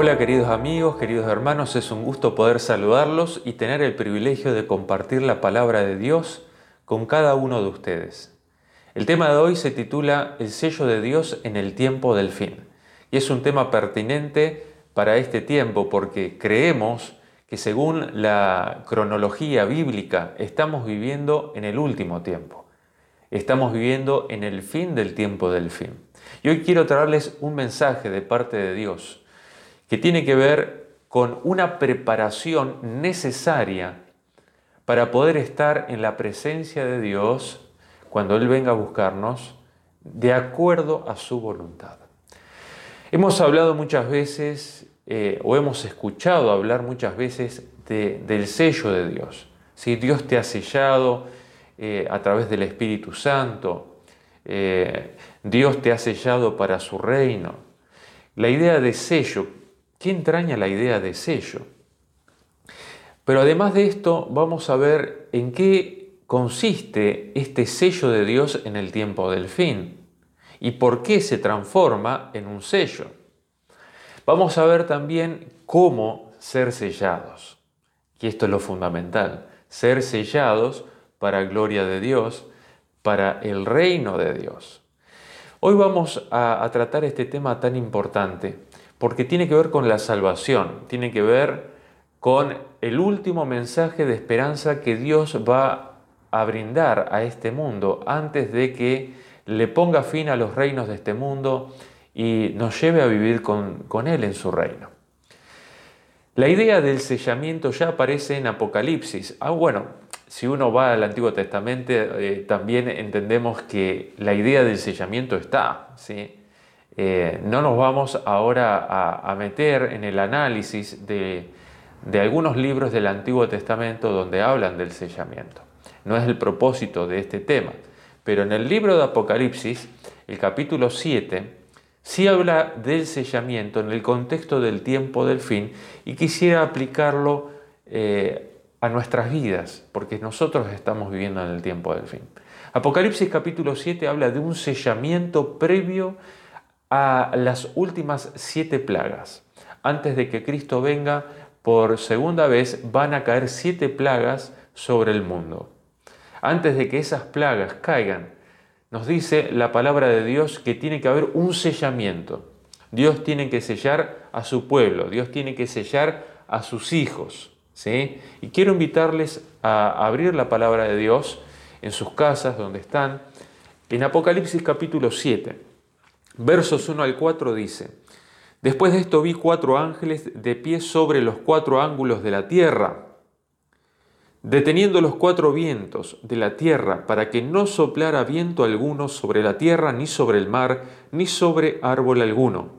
Hola queridos amigos, queridos hermanos, es un gusto poder saludarlos y tener el privilegio de compartir la palabra de Dios con cada uno de ustedes. El tema de hoy se titula El sello de Dios en el tiempo del fin y es un tema pertinente para este tiempo porque creemos que según la cronología bíblica estamos viviendo en el último tiempo. Estamos viviendo en el fin del tiempo del fin. Y hoy quiero traerles un mensaje de parte de Dios que tiene que ver con una preparación necesaria para poder estar en la presencia de Dios cuando Él venga a buscarnos de acuerdo a su voluntad. Hemos hablado muchas veces eh, o hemos escuchado hablar muchas veces del sello de Dios. Si Dios te ha sellado eh, a través del Espíritu Santo, eh, Dios te ha sellado para su reino. La idea de sello, ¿qué entraña la idea de sello? Pero además de esto, vamos a ver en qué consiste este sello de Dios en el tiempo del fin y por qué se transforma en un sello. Vamos a ver también cómo ser sellados. Y esto es lo fundamental, ser sellados para gloria de Dios, para el reino de Dios. Hoy vamos a, a, tratar este tema tan importante porque tiene que ver con la salvación, tiene que ver con el último mensaje de esperanza que Dios va a brindar a este mundo antes de que le ponga fin a los reinos de este mundo y nos lleve a vivir con, Él en su reino. La idea del sellamiento ya aparece en Apocalipsis. Ah, bueno, si uno va al Antiguo Testamento, eh, también entendemos que la idea del sellamiento está. ¿sí? Eh, no nos vamos ahora a, meter en el análisis de, algunos libros del Antiguo Testamento donde hablan del sellamiento. No es el propósito de este tema. Pero en el libro de Apocalipsis, el capítulo 7, sí habla del sellamiento en el contexto del tiempo del fin y quisiera aplicarlo eh, a nuestras vidas, porque nosotros estamos viviendo en el tiempo del fin. Apocalipsis capítulo 7 habla de un sellamiento previo a las últimas siete plagas. Antes de que Cristo venga por segunda vez, van a caer siete plagas sobre el mundo. Antes de que esas plagas caigan nos dice la palabra de Dios que tiene que haber un sellamiento. Dios tiene que sellar a su pueblo, Dios tiene que sellar a sus hijos. ¿sí? Y quiero invitarles a abrir la palabra de Dios en sus casas, donde están. En Apocalipsis capítulo 7, versos 1 al 4 dice, Después de esto vi cuatro ángeles de pie sobre los cuatro ángulos de la tierra deteniendo los cuatro vientos de la tierra para que no soplara viento alguno sobre la tierra, ni sobre el mar, ni sobre árbol alguno.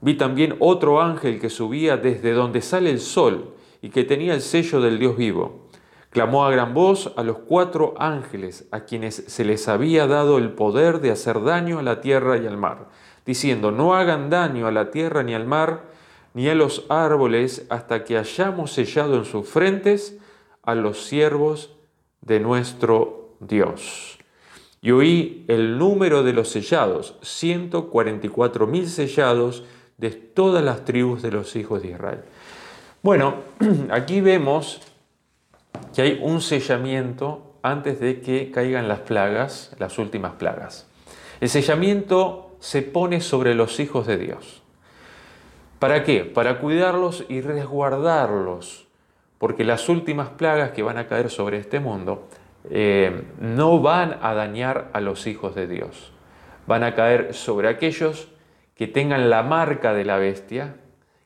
Vi también otro ángel que subía desde donde sale el sol y que tenía el sello del Dios vivo. Clamó a gran voz a los cuatro ángeles a quienes se les había dado el poder de hacer daño a la tierra y al mar, diciendo, no hagan daño a la tierra ni al mar, ni a los árboles, hasta que hayamos sellado en sus frentes a los siervos de nuestro Dios. Y oí el número de los sellados, 144 mil sellados de todas las tribus de los hijos de Israel. Bueno, aquí vemos que hay un sellamiento antes de que caigan las plagas, las últimas plagas. El sellamiento se pone sobre los hijos de Dios. ¿Para qué? Para cuidarlos y resguardarlos porque las últimas plagas que van a caer sobre este mundo eh, no van a dañar a los hijos de Dios, van a caer sobre aquellos que tengan la marca de la bestia,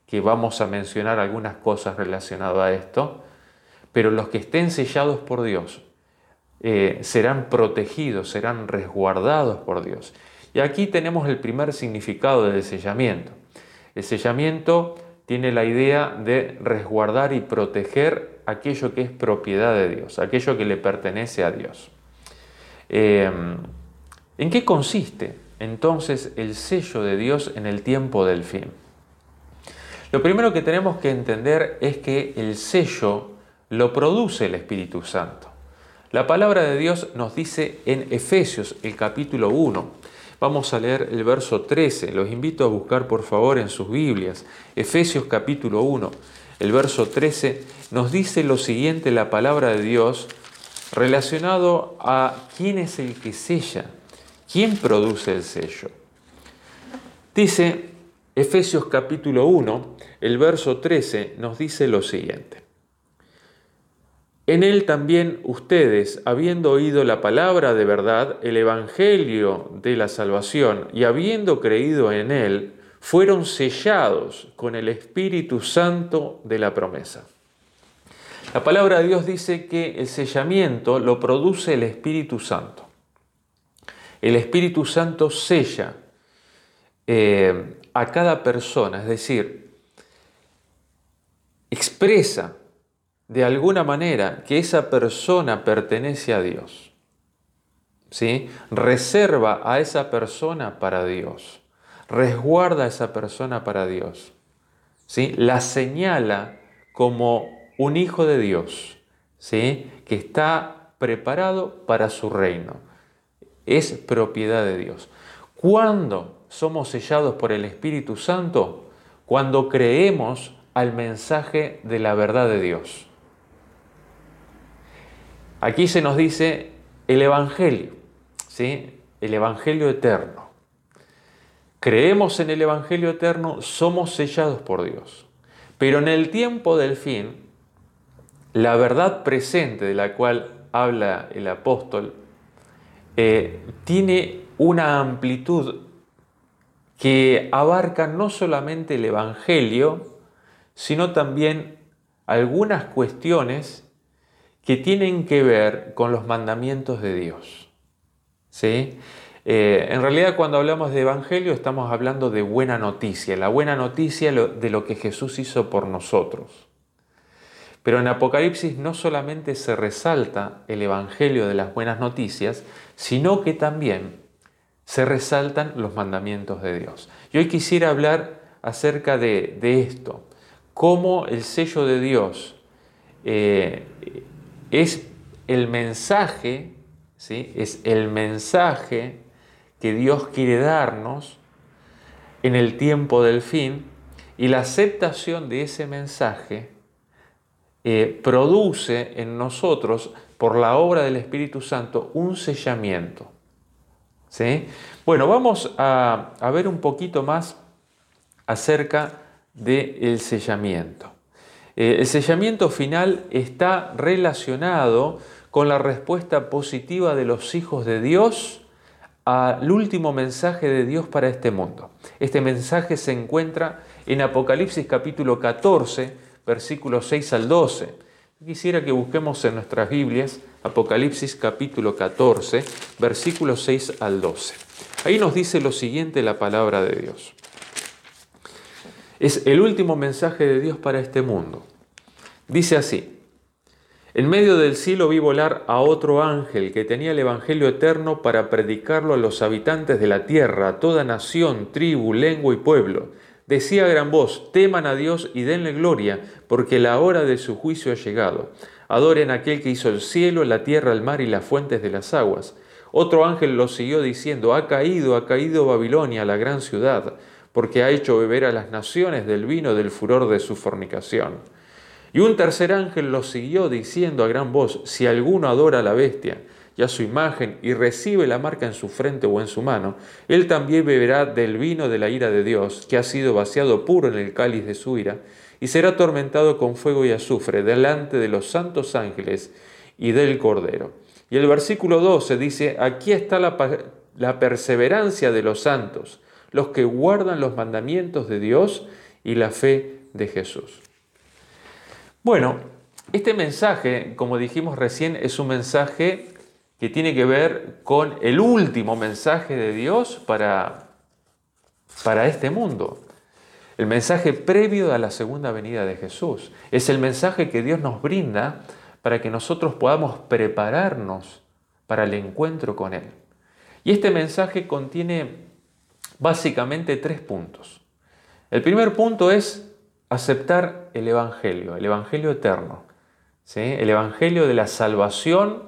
que vamos a mencionar algunas cosas relacionadas a esto, pero los que estén sellados por Dios eh, serán protegidos, serán resguardados por Dios. Y aquí tenemos el primer significado del sellamiento. El sellamiento tiene la idea de resguardar y proteger aquello que es propiedad de Dios, aquello que le pertenece a Dios. Eh, ¿En qué consiste entonces el sello de Dios en el tiempo del fin? Lo primero que tenemos que entender es que el sello lo produce el Espíritu Santo. La palabra de Dios nos dice en Efesios, el capítulo 1, Vamos a leer el verso 13. Los invito a buscar por favor en sus Biblias. Efesios capítulo 1. El verso 13 nos dice lo siguiente la palabra de Dios relacionado a quién es el que sella, quién produce el sello. Dice Efesios capítulo 1, el verso 13 nos dice lo siguiente. En él también ustedes, habiendo oído la palabra de verdad, el Evangelio de la salvación, y habiendo creído en él, fueron sellados con el Espíritu Santo de la promesa. La palabra de Dios dice que el sellamiento lo produce el Espíritu Santo. El Espíritu Santo sella eh, a cada persona, es decir, expresa de alguna manera que esa persona pertenece a Dios. ¿Sí? Reserva a esa persona para Dios. Resguarda a esa persona para Dios. ¿Sí? La señala como un hijo de Dios, ¿sí? que está preparado para su reino. Es propiedad de Dios. ¿Cuándo somos sellados por el Espíritu Santo? Cuando creemos al mensaje de la verdad de Dios. Aquí se nos dice el Evangelio, ¿sí? el Evangelio eterno. Creemos en el Evangelio eterno, somos sellados por Dios. Pero en el tiempo del fin, la verdad presente de la cual habla el apóstol eh, tiene una amplitud que abarca no solamente el Evangelio, sino también algunas cuestiones que tienen que ver con los mandamientos de Dios. ¿Sí? Eh, en realidad cuando hablamos de Evangelio estamos hablando de buena noticia, la buena noticia de lo que Jesús hizo por nosotros. Pero en Apocalipsis no solamente se resalta el Evangelio de las buenas noticias, sino que también se resaltan los mandamientos de Dios. Y hoy quisiera hablar acerca de, esto, cómo el sello de Dios eh, es el mensaje, ¿sí? es el mensaje que Dios quiere darnos en el tiempo del fin y la aceptación de ese mensaje eh, produce en nosotros, por la obra del Espíritu Santo, un sellamiento. ¿Sí? Bueno, vamos a, ver un poquito más acerca del sellamiento. Eh, el sellamiento final está relacionado con la respuesta positiva de los hijos de Dios al último mensaje de Dios para este mundo. Este mensaje se encuentra en Apocalipsis capítulo 14, versículos 6 al 12. Quisiera que busquemos en nuestras Biblias Apocalipsis capítulo 14, versículos 6 al 12. Ahí nos dice lo siguiente la palabra de Dios. Es el último mensaje de Dios para este mundo. Dice así, en medio del cielo vi volar a otro ángel que tenía el Evangelio eterno para predicarlo a los habitantes de la tierra, a toda nación, tribu, lengua y pueblo Decía a gran voz, teman a Dios y denle gloria, porque la hora de su juicio ha llegado. Adoren a aquel que hizo el cielo, la tierra, el mar y las fuentes de las aguas. Otro ángel lo siguió diciendo, ha caído, ha caído Babilonia, la gran ciudad, porque ha hecho beber a las naciones del vino del furor de su fornicación. Y un tercer ángel lo siguió diciendo a gran voz, si alguno adora a la bestia, y a su imagen y recibe la marca en su frente o en su mano, él también beberá del vino de la ira de Dios, que ha sido vaciado puro en el cáliz de su ira, y será atormentado con fuego y azufre delante de los santos ángeles y del Cordero. Y el versículo 12 dice, aquí está la, la perseverancia de los santos, los que guardan los mandamientos de Dios y la fe de Jesús. Bueno, este mensaje, como dijimos recién, es un mensaje que tiene que ver con el último mensaje de Dios para, para este mundo. El mensaje previo a la segunda venida de Jesús. Es el mensaje que Dios nos brinda para que nosotros podamos prepararnos para el encuentro con Él. Y este mensaje contiene básicamente tres puntos. El primer punto es aceptar el Evangelio, el Evangelio eterno, ¿sí? el Evangelio de la salvación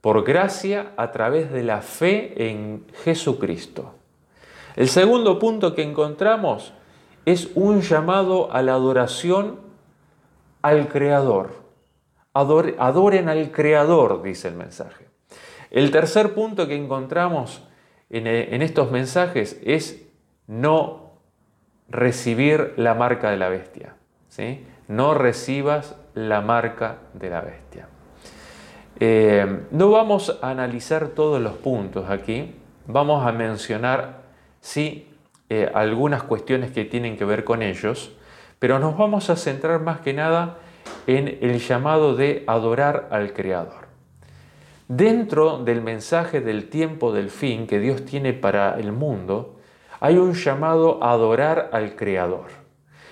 por gracia a través de la fe en Jesucristo. El segundo punto que encontramos es un llamado a la adoración al Creador. adoren al Creador, dice el mensaje. El tercer punto que encontramos en, en estos mensajes es no recibir la marca de la bestia. ¿sí? No recibas la marca de la bestia. Eh, no vamos a analizar todos los puntos aquí, vamos a mencionar, sí, eh, algunas cuestiones que tienen que ver con ellos, pero nos vamos a centrar más que nada en el llamado de adorar al Creador. Dentro del mensaje del tiempo del fin que Dios tiene para el mundo, hay un llamado a adorar al Creador.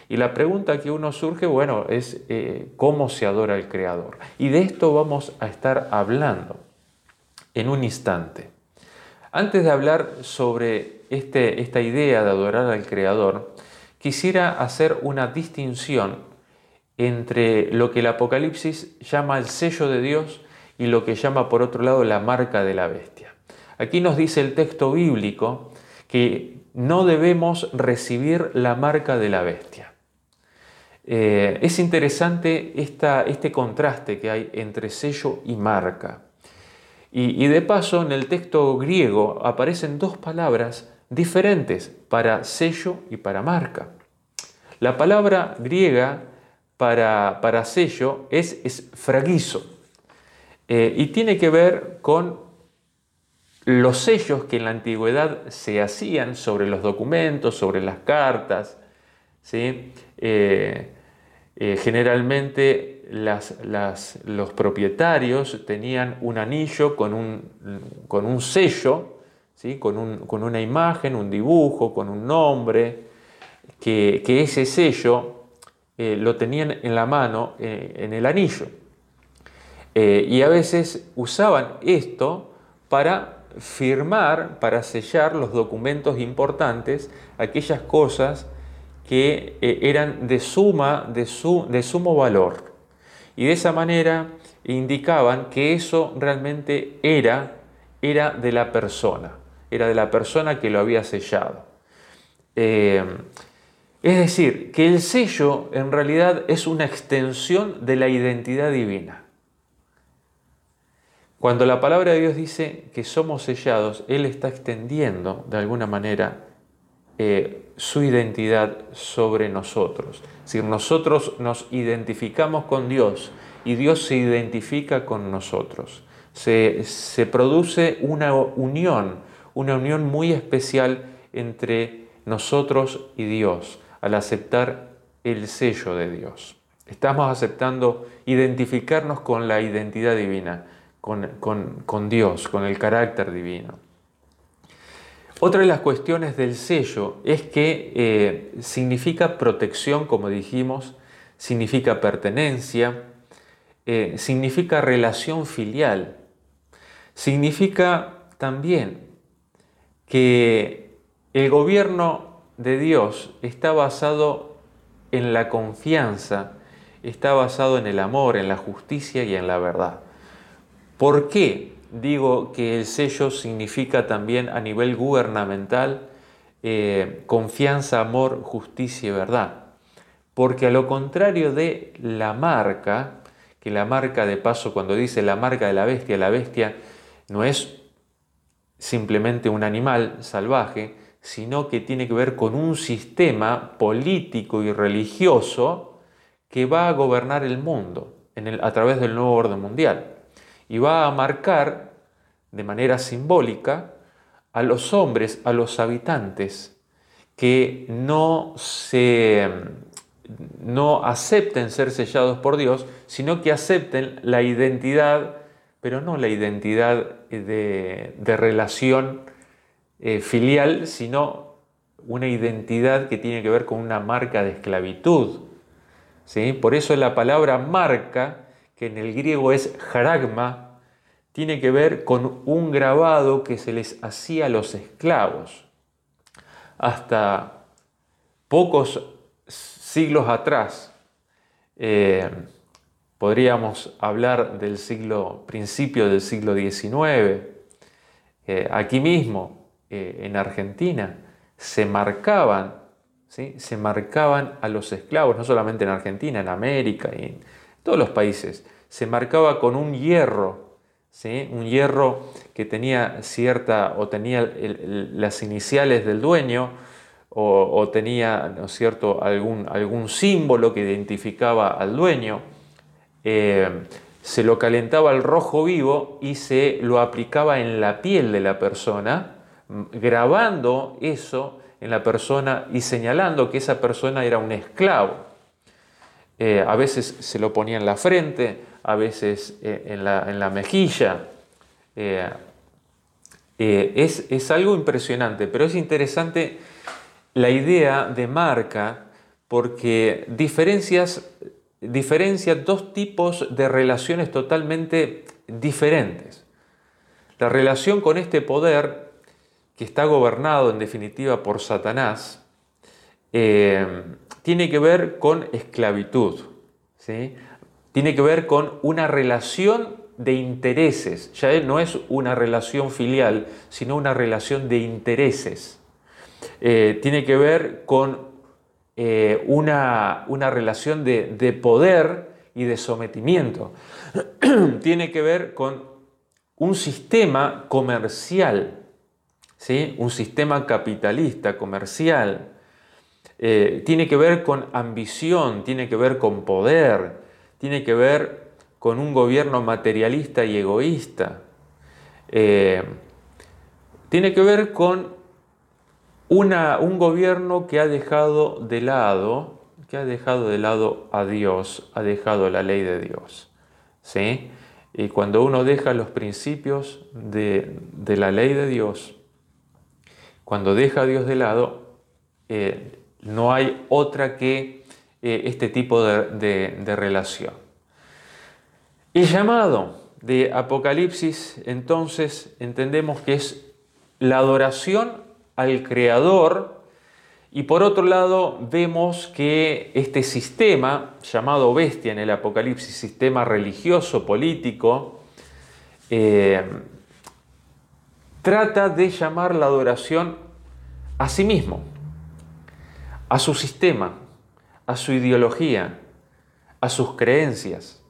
Y la pregunta que uno surge, bueno, es eh, cómo se adora al Creador. Y de esto vamos a estar hablando en un instante. Antes de hablar sobre este, esta idea de adorar al Creador, quisiera hacer una distinción entre lo que el Apocalipsis llama el sello de Dios y lo que llama por otro lado la marca de la bestia. Aquí nos dice el texto bíblico que no debemos recibir la marca de la bestia. Eh, es interesante este contraste que hay entre sello y marca. Y, de paso, en el texto griego aparecen dos palabras diferentes para sello y para marca. La palabra griega para, para sello es, es fragizo eh, y tiene que ver con los sellos que en la antigüedad se hacían sobre los documentos, sobre las cartas, ¿sí? Eh, eh, generalmente los propietarios tenían un anillo con un, sello, ¿sí? con, una imagen, un dibujo, con un nombre, que, ese sello lo tenían en la mano, en el anillo. Y a veces usaban esto para firmar, para sellar los documentos importantes, aquellas cosas que eh, eran de, suma, de, de sumo valor. Y de esa manera indicaban que eso realmente era, era de la persona, era de la persona que lo había sellado. Eh, es decir, que el sello en realidad es una extensión de la identidad divina. Cuando la palabra de Dios dice que somos sellados, Él está extendiendo de alguna manera eh, su identidad sobre nosotros. Si nosotros nos identificamos con Dios y Dios se identifica con nosotros, se, se produce una unión, una unión muy especial entre nosotros y Dios al aceptar el sello de Dios. Estamos aceptando identificarnos con la identidad divina, con, con Dios, con el carácter divino. Otra de las cuestiones del sello es que eh, significa protección, como dijimos, significa pertenencia, eh, significa relación filial, significa también que el gobierno de Dios está basado en la confianza, está basado en el amor, en la justicia y en la verdad. ¿Por qué? digo que el sello significa también a nivel gubernamental eh, confianza, amor, justicia y verdad. Porque a lo contrario de la marca, que la marca de paso cuando dice la marca de la bestia, la bestia no es simplemente un animal salvaje, sino que tiene que ver con un sistema político y religioso que va a gobernar el mundo a través del nuevo orden mundial y va a marcar de manera simbólica a los hombres, a los habitantes que no se no acepten ser sellados por Dios, sino que acepten la identidad, pero no la identidad de, relación eh, filial, sino una identidad que tiene que ver con una marca de esclavitud. ¿sí? Por eso la palabra marca que en el griego es jaragma, tiene que ver con un grabado que se les hacía a los esclavos. Hasta pocos siglos atrás, eh, Podríamos hablar del siglo, principio del siglo XIX. Eh, aquí mismo, eh, en Argentina, se marcaban, ¿sí? se marcaban a los esclavos, no solamente en Argentina, en América y en todos los países. Se marcaba con un hierro, ¿sí? un hierro que tenía cierta o tenía las iniciales del dueño o, tenía ¿no es cierto? Algún, algún símbolo que identificaba al dueño. Eh, se lo calentaba al rojo vivo y se lo aplicaba en la piel de la persona, grabando eso en la persona y señalando que esa persona era un esclavo. Eh, a veces se lo ponía en la frente, a veces eh, en, la, mejilla. es, es algo impresionante, pero es interesante la idea de marca porque diferencias, diferencia dos tipos de relaciones totalmente diferentes. La relación con este poder que está gobernado en definitiva por Satanás eh, tiene que ver con esclavitud, ¿sí? tiene que ver con una relación de intereses, ya no es una relación filial, sino una relación de intereses. Eh, tiene que ver con eh, una, relación de, poder y de sometimiento. tiene que ver con un sistema comercial, ¿sí? un sistema capitalista, comercial. Eh, tiene que ver con ambición, tiene que ver con poder, tiene que ver con un gobierno materialista y egoísta. tiene que ver con un gobierno que ha dejado de lado, que ha dejado de lado a Dios, ha dejado la ley de Dios. ¿sí? Y cuando uno deja los principios de, la ley de Dios, cuando deja a Dios de lado, eh, no hay otra que eh, este tipo de, relación. El llamado de Apocalipsis, entonces, entendemos que es la adoración al Creador y por otro lado vemos que este sistema llamado bestia en el Apocalipsis, sistema religioso, político, eh, trata de llamar la adoración a sí mismo, a su sistema, a su ideología, a sus creencias.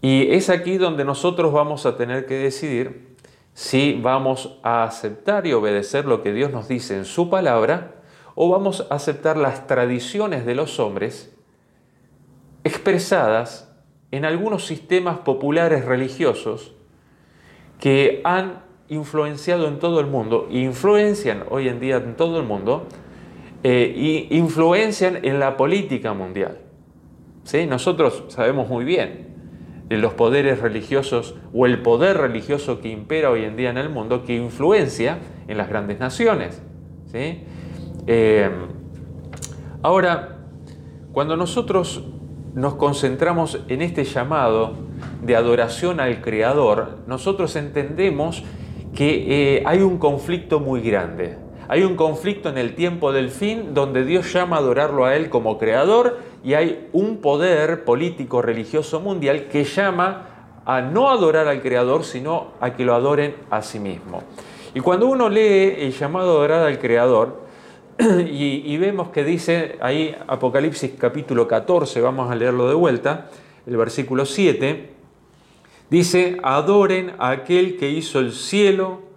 Y es aquí donde nosotros vamos a tener que decidir si vamos a aceptar y obedecer lo que Dios nos dice en su palabra o vamos a aceptar las tradiciones de los hombres expresadas en algunos sistemas populares religiosos que han influenciado en todo el mundo, influencian hoy en día en todo el mundo, e influencian en la política mundial. ¿Sí? Nosotros sabemos muy bien los poderes religiosos o el poder religioso que impera hoy en día en el mundo que influencia en las grandes naciones. ¿sí? Eh, ahora, cuando nosotros nos concentramos en este llamado de adoración al Creador, nosotros entendemos que eh, hay un conflicto muy grande. Hay un conflicto en el tiempo del fin donde Dios llama a adorarlo a Él como Creador y hay un poder político religioso mundial que llama a no adorar al Creador, sino a que lo adoren a sí mismo. Y cuando uno lee el llamado a adorar al Creador, y, vemos que dice ahí Apocalipsis capítulo 14, vamos a leerlo de vuelta, el versículo 7, dice, adoren a aquel que hizo el cielo,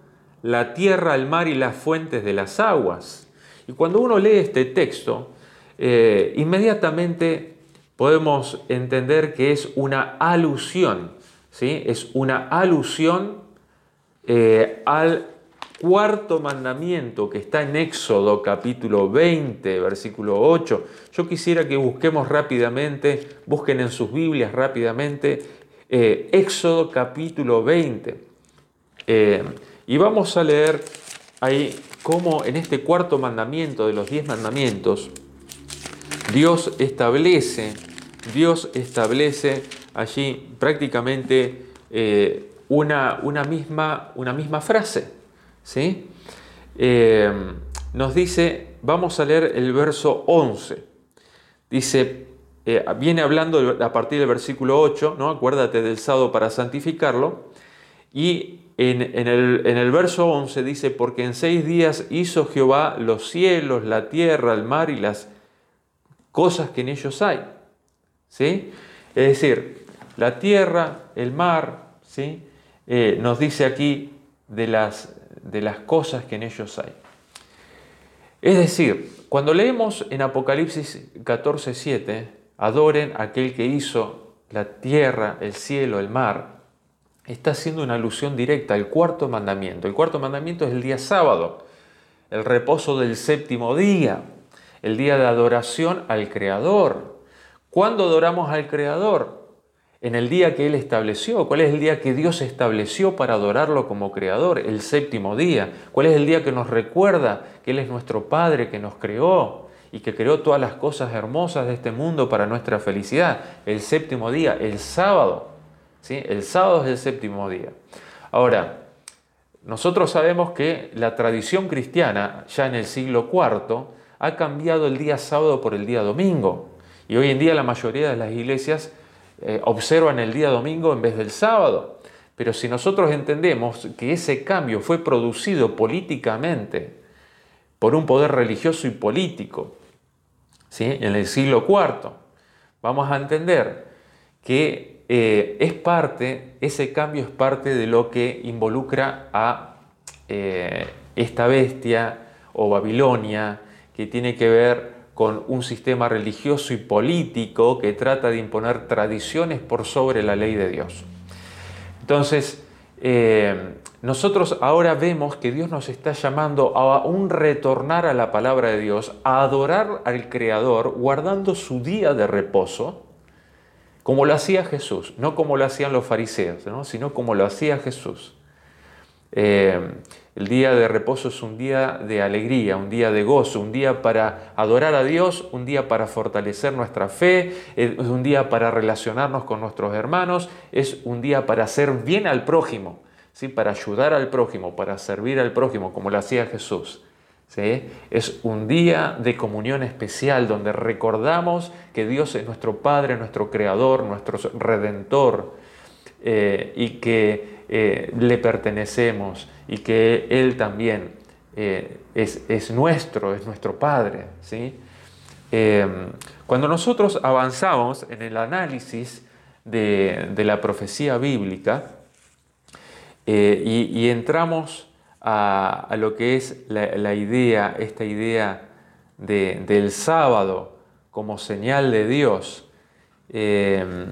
la tierra, el mar y las fuentes de las aguas. Y cuando uno lee este texto, eh, inmediatamente podemos entender que es una alusión, ¿sí? es una alusión eh, al cuarto mandamiento que está en Éxodo capítulo 20, versículo 8. Yo quisiera que busquemos rápidamente, busquen en sus Biblias rápidamente, eh, Éxodo capítulo 20. Y vamos a leer ahí cómo en este cuarto mandamiento de los diez mandamientos, Dios establece, Dios establece allí prácticamente eh, una, una, misma, una, misma, frase. ¿sí? Eh, nos dice, vamos a leer el verso 11. Dice, eh, viene hablando a partir del versículo 8, ¿no? acuérdate del sábado para santificarlo, y en, el, verso 11 dice, porque en seis días hizo Jehová los cielos, la tierra, el mar y las cosas que en ellos hay. ¿Sí? Es decir, la tierra, el mar, ¿sí? Eh, nos dice aquí de las, de las cosas que en ellos hay. Es decir, cuando leemos en Apocalipsis 14, 7, adoren aquel que hizo la tierra, el cielo, el mar, está haciendo una alusión directa al cuarto mandamiento. El cuarto mandamiento es el día sábado, el reposo del séptimo día, el día de adoración al Creador. ¿Cuándo adoramos al Creador? En el día que Él estableció. ¿Cuál es el día que Dios estableció para adorarlo como Creador? El séptimo día. ¿Cuál es el día que nos recuerda que Él es nuestro Padre que nos creó y que creó todas las cosas hermosas de este mundo para nuestra felicidad? El séptimo día, el sábado. El sábado es el séptimo día. Ahora, nosotros sabemos que la tradición cristiana, ya en el siglo IV, ha cambiado el día sábado por el día domingo. Y hoy en día la mayoría de las iglesias eh, observan el día domingo en vez del sábado. Pero si nosotros entendemos que ese cambio fue producido políticamente por un poder religioso y político, ¿sí? en el siglo IV, vamos a entender que eh, es parte, ese cambio es parte de lo que involucra a eh, esta bestia o Babilonia, que tiene que ver con un sistema religioso y político que trata de imponer tradiciones por sobre la ley de Dios. Entonces, eh, nosotros ahora vemos que Dios nos está llamando a un retornar a la palabra de Dios, a adorar al Creador, guardando su día de reposo, como lo hacía Jesús, no como lo hacían los fariseos, sino como lo hacía Jesús. Eh, el día de reposo es un día de alegría, un día de gozo, un día para adorar a Dios, un día para fortalecer nuestra fe, es un día para relacionarnos con nuestros hermanos, es un día para hacer bien al prójimo, ¿sí? para ayudar al prójimo, para servir al prójimo, como lo hacía Jesús. Es un día de comunión especial donde recordamos que Dios es nuestro Padre, nuestro Creador, nuestro Redentor eh, y que eh, le pertenecemos y que Él también eh, es, nuestro, es nuestro Padre. ¿sí? cuando nosotros avanzamos en el análisis de, la profecía bíblica y entramos a, lo que es la, idea, esta idea del sábado como señal de Dios, em,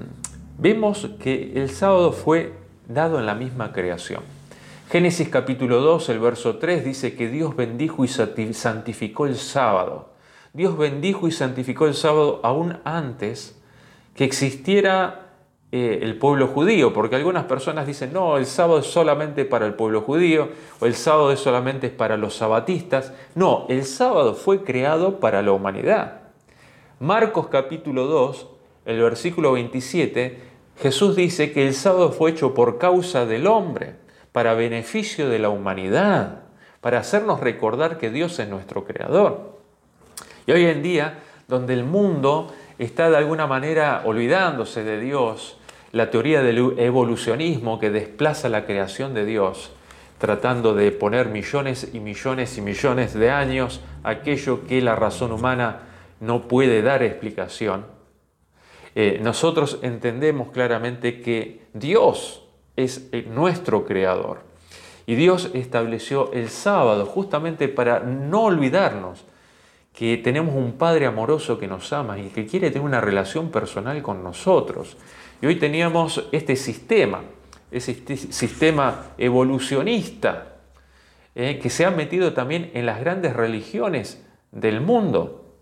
vemos que el sábado fue dado en la misma creación. Génesis capítulo 2, el verso 3 dice que Dios bendijo y santificó el sábado. Dios bendijo y santificó el sábado aún antes que existiera eh, el pueblo judío, porque algunas personas dicen, no, el sábado es solamente para el pueblo judío, o el sábado es solamente para los sabatistas. No, el sábado fue creado para la humanidad. Marcos capítulo 2, el versículo 27, Jesús dice que el sábado fue hecho por causa del hombre, para beneficio de la humanidad, para hacernos recordar que Dios es nuestro creador. Y hoy en día, donde el mundo está de alguna manera olvidándose de Dios, la teoría del evolucionismo que desplaza la creación de Dios, tratando de poner millones y millones y millones de años aquello que la razón humana no puede dar explicación, eh, nosotros entendemos claramente que Dios es eh, nuestro creador. Y Dios estableció el sábado justamente para no olvidarnos que tenemos un Padre amoroso que nos ama y que quiere tener una relación personal con nosotros. Y hoy teníamos este sistema, ese sistema evolucionista, eh, que se ha metido también en las grandes religiones del mundo.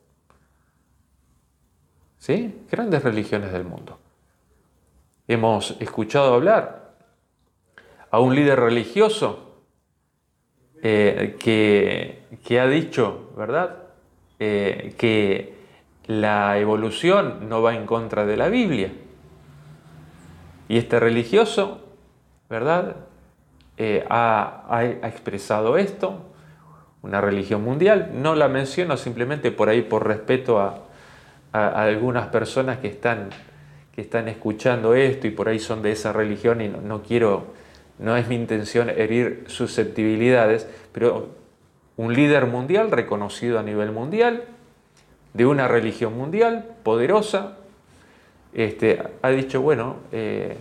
¿Sí? Grandes religiones del mundo. Hemos escuchado hablar a un líder religioso eh, que, ha dicho, ¿verdad?, eh, que la evolución no va en contra de la Biblia. Y este religioso, ¿verdad? Eh, ha, expresado esto, una religión mundial. No la menciono simplemente por ahí por respeto a, algunas personas que están, que están escuchando esto y por ahí son de esa religión y no, quiero, no es mi intención herir susceptibilidades, pero un líder mundial reconocido a nivel mundial, de una religión mundial poderosa, este, ha dicho, bueno, eh,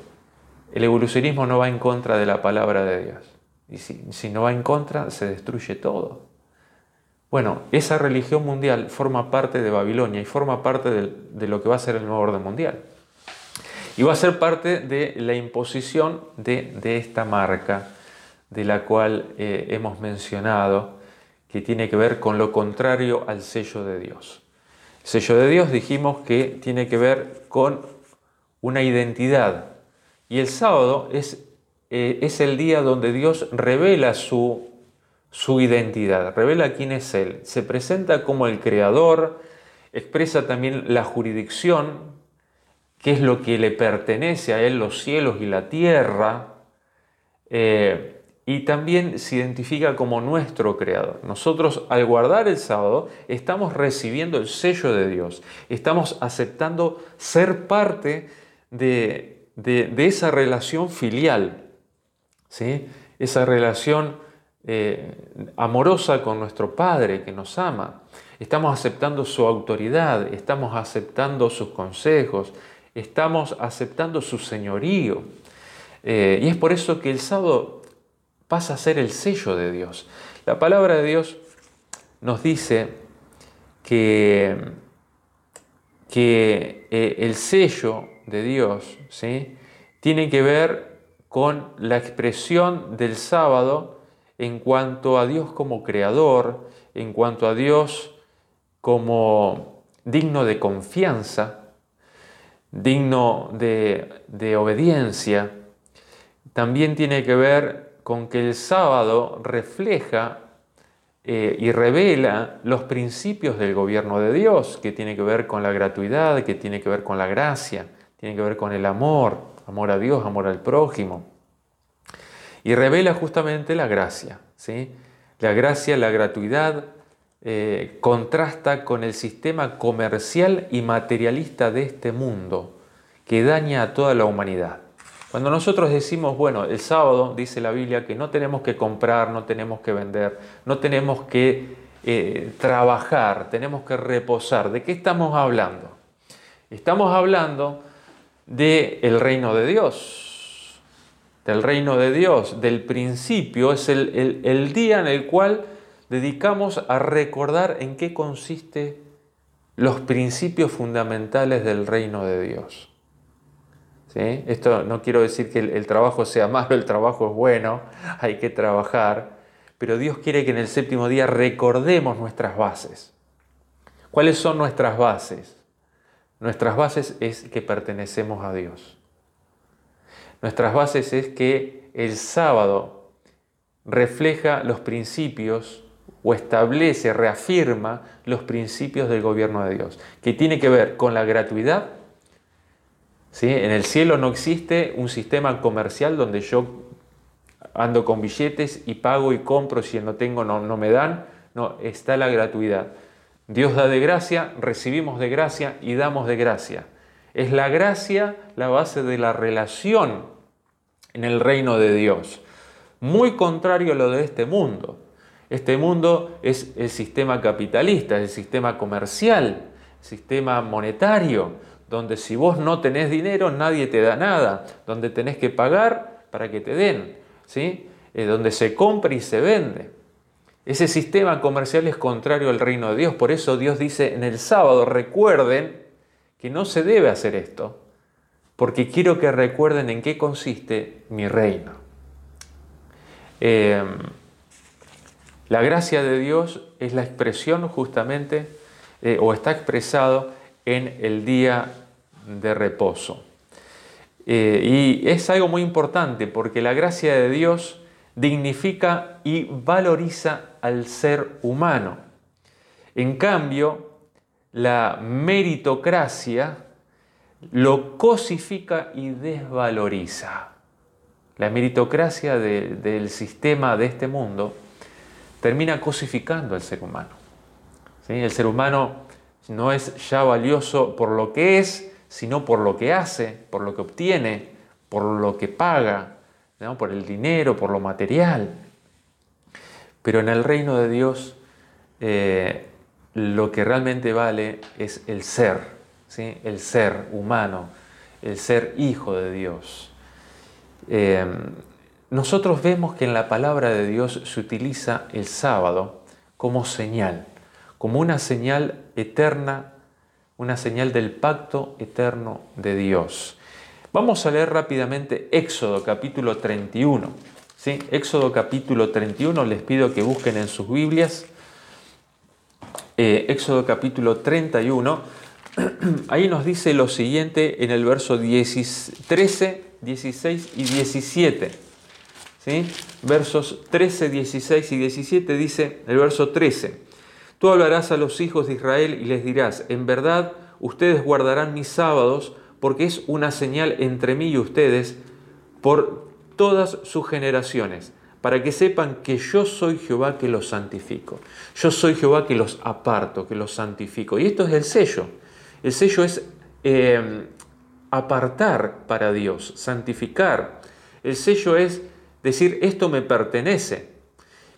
el evolucionismo no va en contra de la palabra de Dios. Y si, no va en contra, se destruye todo. Bueno, esa religión mundial forma parte de Babilonia y forma parte de, lo que va a ser el nuevo orden mundial. Y va a ser parte de la imposición de, esta marca de la cual eh, hemos mencionado, que tiene que ver con lo contrario al sello de Dios. El sello de Dios dijimos que tiene que ver con una identidad. Y el sábado es, eh, es el día donde Dios revela su su identidad, revela quién es Él, se presenta como el creador, expresa también la jurisdicción, qué es lo que le pertenece a Él, los cielos y la tierra, eh, y también se identifica como nuestro creador. Nosotros al guardar el sábado estamos recibiendo el sello de Dios, estamos aceptando ser parte de, esa relación filial, ¿sí? esa relación eh, amorosa con nuestro Padre que nos ama. Estamos aceptando su autoridad, estamos aceptando sus consejos, estamos aceptando su señorío. Eh, y es por eso que el sábado pasa a ser el sello de Dios. La palabra de Dios nos dice que, que eh, el sello de Dios ¿sí? tiene que ver con la expresión del sábado en cuanto a Dios como creador, en cuanto a Dios como digno de confianza, digno de, obediencia, también tiene que ver con que el sábado refleja eh, y revela los principios del gobierno de Dios, que tiene que ver con la gratuidad, que tiene que ver con la gracia, tiene que ver con el amor, amor a Dios, amor al prójimo y revela justamente la gracia. ¿sí? La gracia, la gratuidad, eh, contrasta con el sistema comercial y materialista de este mundo que daña a toda la humanidad. Cuando nosotros decimos, bueno, el sábado dice la Biblia que no tenemos que comprar, no tenemos que vender, no tenemos que eh, trabajar, tenemos que reposar, ¿de qué estamos hablando? Estamos hablando del el reino de Dios, del reino de Dios, del principio, es el, día en el cual dedicamos a recordar en qué consiste los principios fundamentales del reino de Dios. Esto no quiero decir que el, trabajo sea malo, el trabajo es bueno, hay que trabajar, pero Dios quiere que en el séptimo día recordemos nuestras bases. ¿Cuáles son nuestras bases? Nuestras bases es que pertenecemos a Dios. Nuestras bases es que el sábado refleja los principios o establece, reafirma los principios del gobierno de Dios, que tiene que ver con la gratuidad. ¿Sí? En el cielo no existe un sistema comercial donde yo ando con billetes y pago y compro, si no tengo no, no me dan. No, está la gratuidad. Dios da de gracia, recibimos de gracia y damos de gracia. Es la gracia la base de la relación en el reino de Dios. Muy contrario a lo de este mundo. Este mundo es el sistema capitalista, el sistema comercial, el sistema monetario, donde si vos no tenés dinero nadie te da nada, donde tenés que pagar para que te den, ¿sí? Donde se compra y se vende. Ese sistema comercial es contrario al reino de Dios, por eso Dios dice en el sábado, recuerden que no se debe hacer esto, porque quiero que recuerden en qué consiste mi reino. Em, la gracia de Dios es la expresión justamente, eh, o está expresado en el día de reposo. Eh, y es algo muy importante porque la gracia de Dios dignifica y valoriza al ser humano. En cambio, la meritocracia lo cosifica y desvaloriza. La meritocracia del sistema de este mundo termina cosificando al ser humano. El ser humano no es ya valioso por lo que es, sino por lo que hace, por lo que obtiene, por lo que paga, por el dinero, por lo material. Pero en el reino de Dios eh, lo que realmente vale es el ser, ¿sí? el ser humano, el ser hijo de Dios. Eh, nosotros vemos que en la palabra de Dios se utiliza el sábado como señal, como una señal eterna, una señal del pacto eterno de Dios. Vamos a leer rápidamente Éxodo capítulo 31. ¿sí? Éxodo capítulo 31, les pido que busquen en sus Biblias. Eh, Éxodo capítulo 31, ahí nos dice lo siguiente en el verso 13, 16 y 17. ¿sí? Versos 13, 16 y 17 dice el verso 13. Tú hablarás a los hijos de Israel y les dirás, en verdad ustedes guardarán mis sábados porque es una señal entre mí y ustedes por todas sus generaciones, para que sepan que yo soy Jehová que los santifico. Yo soy Jehová que los aparto, que los santifico. Y esto es el sello. El sello es em, apartar para Dios, santificar. El sello es decir, esto me pertenece.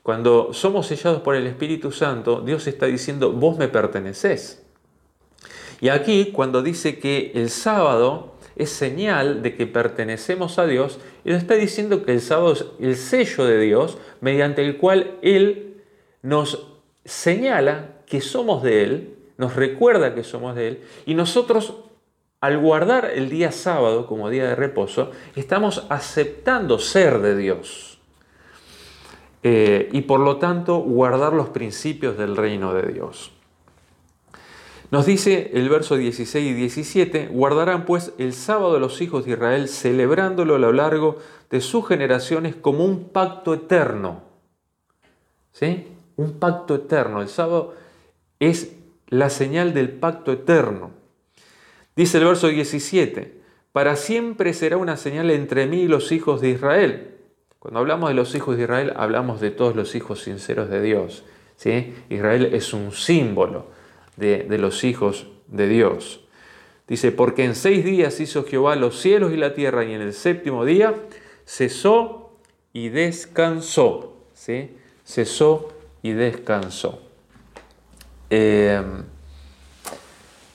Cuando somos sellados por el Espíritu Santo, Dios está diciendo, vos me perteneces. Y aquí, cuando dice que el sábado es señal de que pertenecemos a Dios, Él está diciendo que el sábado es el sello de Dios mediante el cual Él nos señala que somos de Él, nos recuerda que somos de Él, y nosotros al guardar el día sábado como día de reposo, estamos aceptando ser de Dios. Eh, y por lo tanto guardar los principios del reino de Dios. Nos dice el verso 16 y 17, guardarán pues el sábado los hijos de Israel, celebrándolo a lo largo de sus generaciones como un pacto eterno. ¿Sí? Un pacto eterno. El sábado es la señal del pacto eterno. Dice el verso 17, para siempre será una señal entre mí y los hijos de Israel. Cuando hablamos de los hijos de Israel, hablamos de todos los hijos sinceros de Dios. Israel es un símbolo de, los hijos de Dios. Dice, porque en seis días hizo Jehová los cielos y la tierra y en el séptimo día cesó y descansó. Cesó y descansó. Em,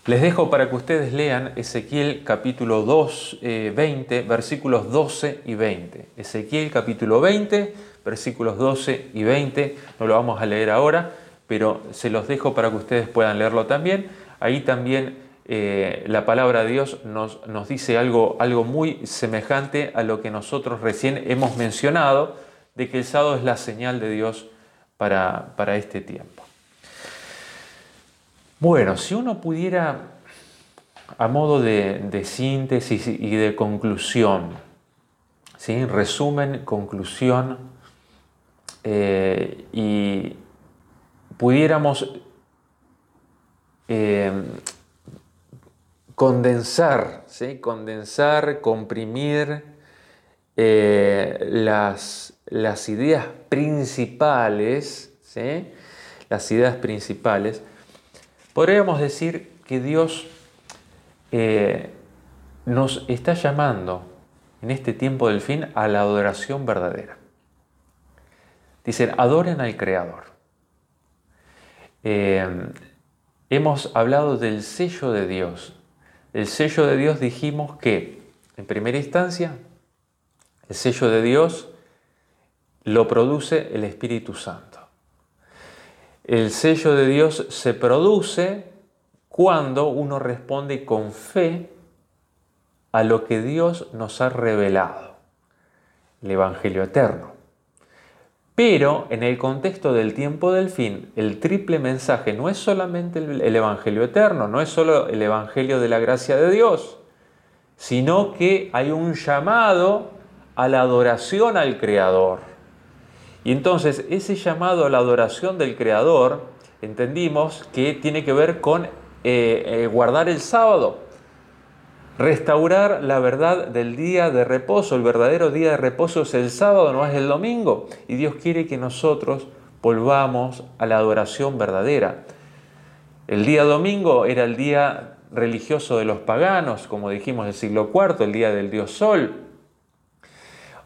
les dejo para que ustedes lean Ezequiel capítulo 2, 20, eh, versículos 12 y 20. Ezequiel capítulo 20, versículos 12 y 20. No lo vamos a leer ahora pero se los dejo para que ustedes puedan leerlo también. Ahí también eh, la palabra de Dios nos, dice algo, algo muy semejante a lo que nosotros recién hemos mencionado, de que el sábado es la señal de Dios para, este tiempo. Bueno, si uno pudiera, a modo de, síntesis y de conclusión, ¿sí? resumen, conclusión, eh, y, pudiéramos eh, condensar, ¿sí? condensar, comprimir eh, las, las, ideas principales, ¿sí? las ideas principales, podríamos decir que Dios eh, nos está llamando en este tiempo del fin a la adoración verdadera. Dicen, adoren al Creador. Eh, hemos hablado del sello de Dios. El sello de Dios dijimos que, en primera instancia, el sello de Dios lo produce el Espíritu Santo. El sello de Dios se produce cuando uno responde con fe a lo que Dios nos ha revelado, el Evangelio eterno. Pero en el contexto del tiempo del fin, el triple mensaje no es solamente el, Evangelio eterno, no es solo el Evangelio de la gracia de Dios, sino que hay un llamado a la adoración al Creador. Y entonces ese llamado a la adoración del Creador, entendimos que tiene que ver con eh, eh, guardar el sábado, Restaurar la verdad del día de reposo. El verdadero día de reposo es el sábado, no es el domingo. Y Dios quiere que nosotros volvamos a la adoración verdadera. El día domingo era el día religioso de los paganos, como dijimos del siglo IV, el día del dios Sol.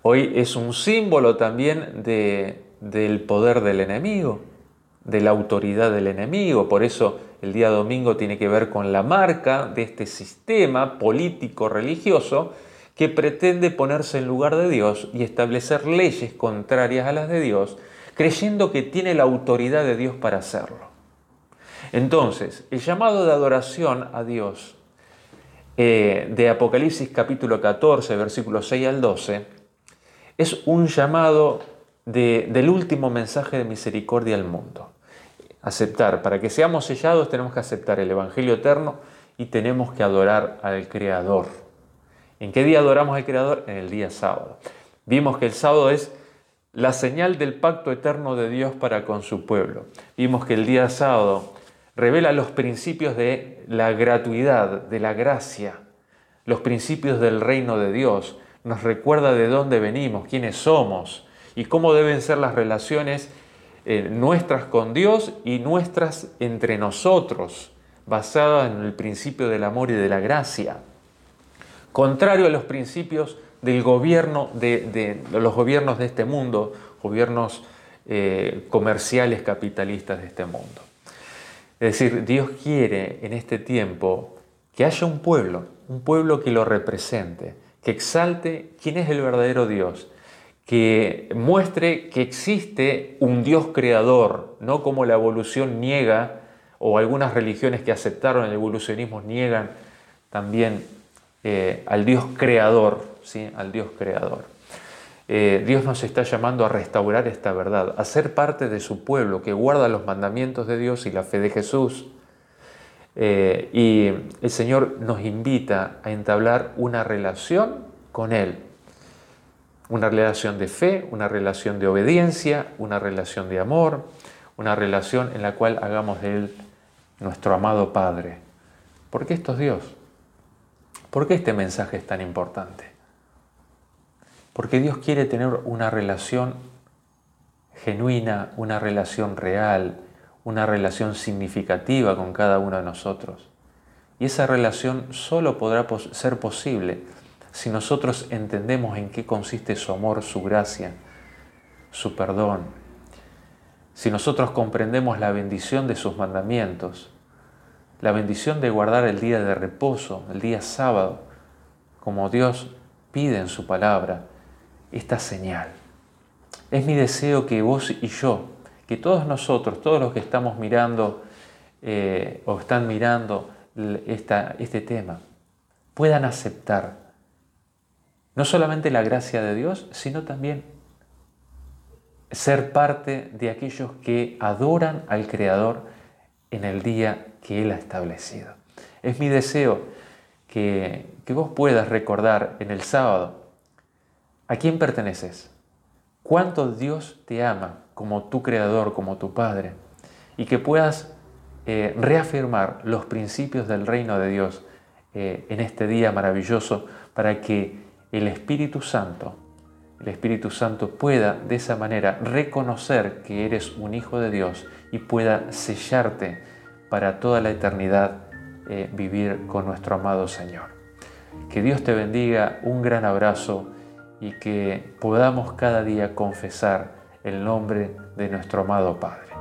Hoy es un símbolo también del poder del enemigo, de la autoridad del enemigo. Por eso el día domingo tiene que ver con la marca de este sistema político religioso que pretende ponerse en lugar de Dios y establecer leyes contrarias a las de Dios, creyendo que tiene la autoridad de Dios para hacerlo. Entonces, el llamado de adoración a Dios eh, de Apocalipsis capítulo 14, versículos 6 al 12, es un llamado del último mensaje de misericordia al mundo. Aceptar, para que seamos sellados tenemos que aceptar el Evangelio eterno y tenemos que adorar al Creador. ¿En qué día adoramos al Creador? En el día sábado. Vimos que el sábado es la señal del pacto eterno de Dios para con su pueblo. Vimos que el día sábado revela los principios de la gratuidad, de la gracia, los principios del reino de Dios, nos recuerda de dónde venimos, quiénes somos y cómo deben ser las relaciones eh, nuestras con Dios y nuestras entre nosotros, basadas en el principio del amor y de la gracia, contrario a los principios del gobierno de, los gobiernos de este mundo, gobiernos eh, comerciales capitalistas de este mundo. Es decir, Dios quiere en este tiempo que haya un pueblo, un pueblo que lo represente, que exalte quién es el verdadero Dios, que muestre que existe un Dios creador, no como la evolución niega, o algunas religiones que aceptaron el evolucionismo niegan también eh, al Dios creador, ¿sí? al Dios creador. Eh, Dios nos está llamando a restaurar esta verdad, a ser parte de su pueblo que guarda los mandamientos de Dios y la fe de Jesús. Eh, y el Señor nos invita a entablar una relación con Él, una relación de fe, una relación de obediencia, una relación de amor, una relación en la cual hagamos de Él nuestro amado Padre. ¿Por qué esto es Dios? ¿Por qué este mensaje es tan importante? Porque Dios quiere tener una relación genuina, una relación real, una relación significativa con cada uno de nosotros. Y esa relación solo podrá ser posible si nosotros entendemos en qué consiste su amor, su gracia, su perdón. Si nosotros comprendemos la bendición de sus mandamientos, la bendición de guardar el día de reposo, el día sábado, como Dios pide en su palabra, esta señal. Es mi deseo que vos y yo, que todos nosotros, todos los que estamos mirando eh, o están mirando este tema, puedan aceptar no solamente la gracia de Dios, sino también ser parte de aquellos que adoran al Creador en el día que Él ha establecido. Es mi deseo que vos puedas recordar en el sábado ¿A quién perteneces? ¿Cuánto Dios te ama como tu creador, como tu Padre? Y que puedas eh, reafirmar los principios del reino de Dios eh, en este día maravilloso para que el Espíritu Santo, el Espíritu Santo pueda de esa manera reconocer que eres un hijo de Dios y pueda sellarte para toda la eternidad eh, vivir con nuestro amado Señor. Que Dios te bendiga, un gran abrazo y que podamos cada día confesar el nombre de nuestro amado Padre.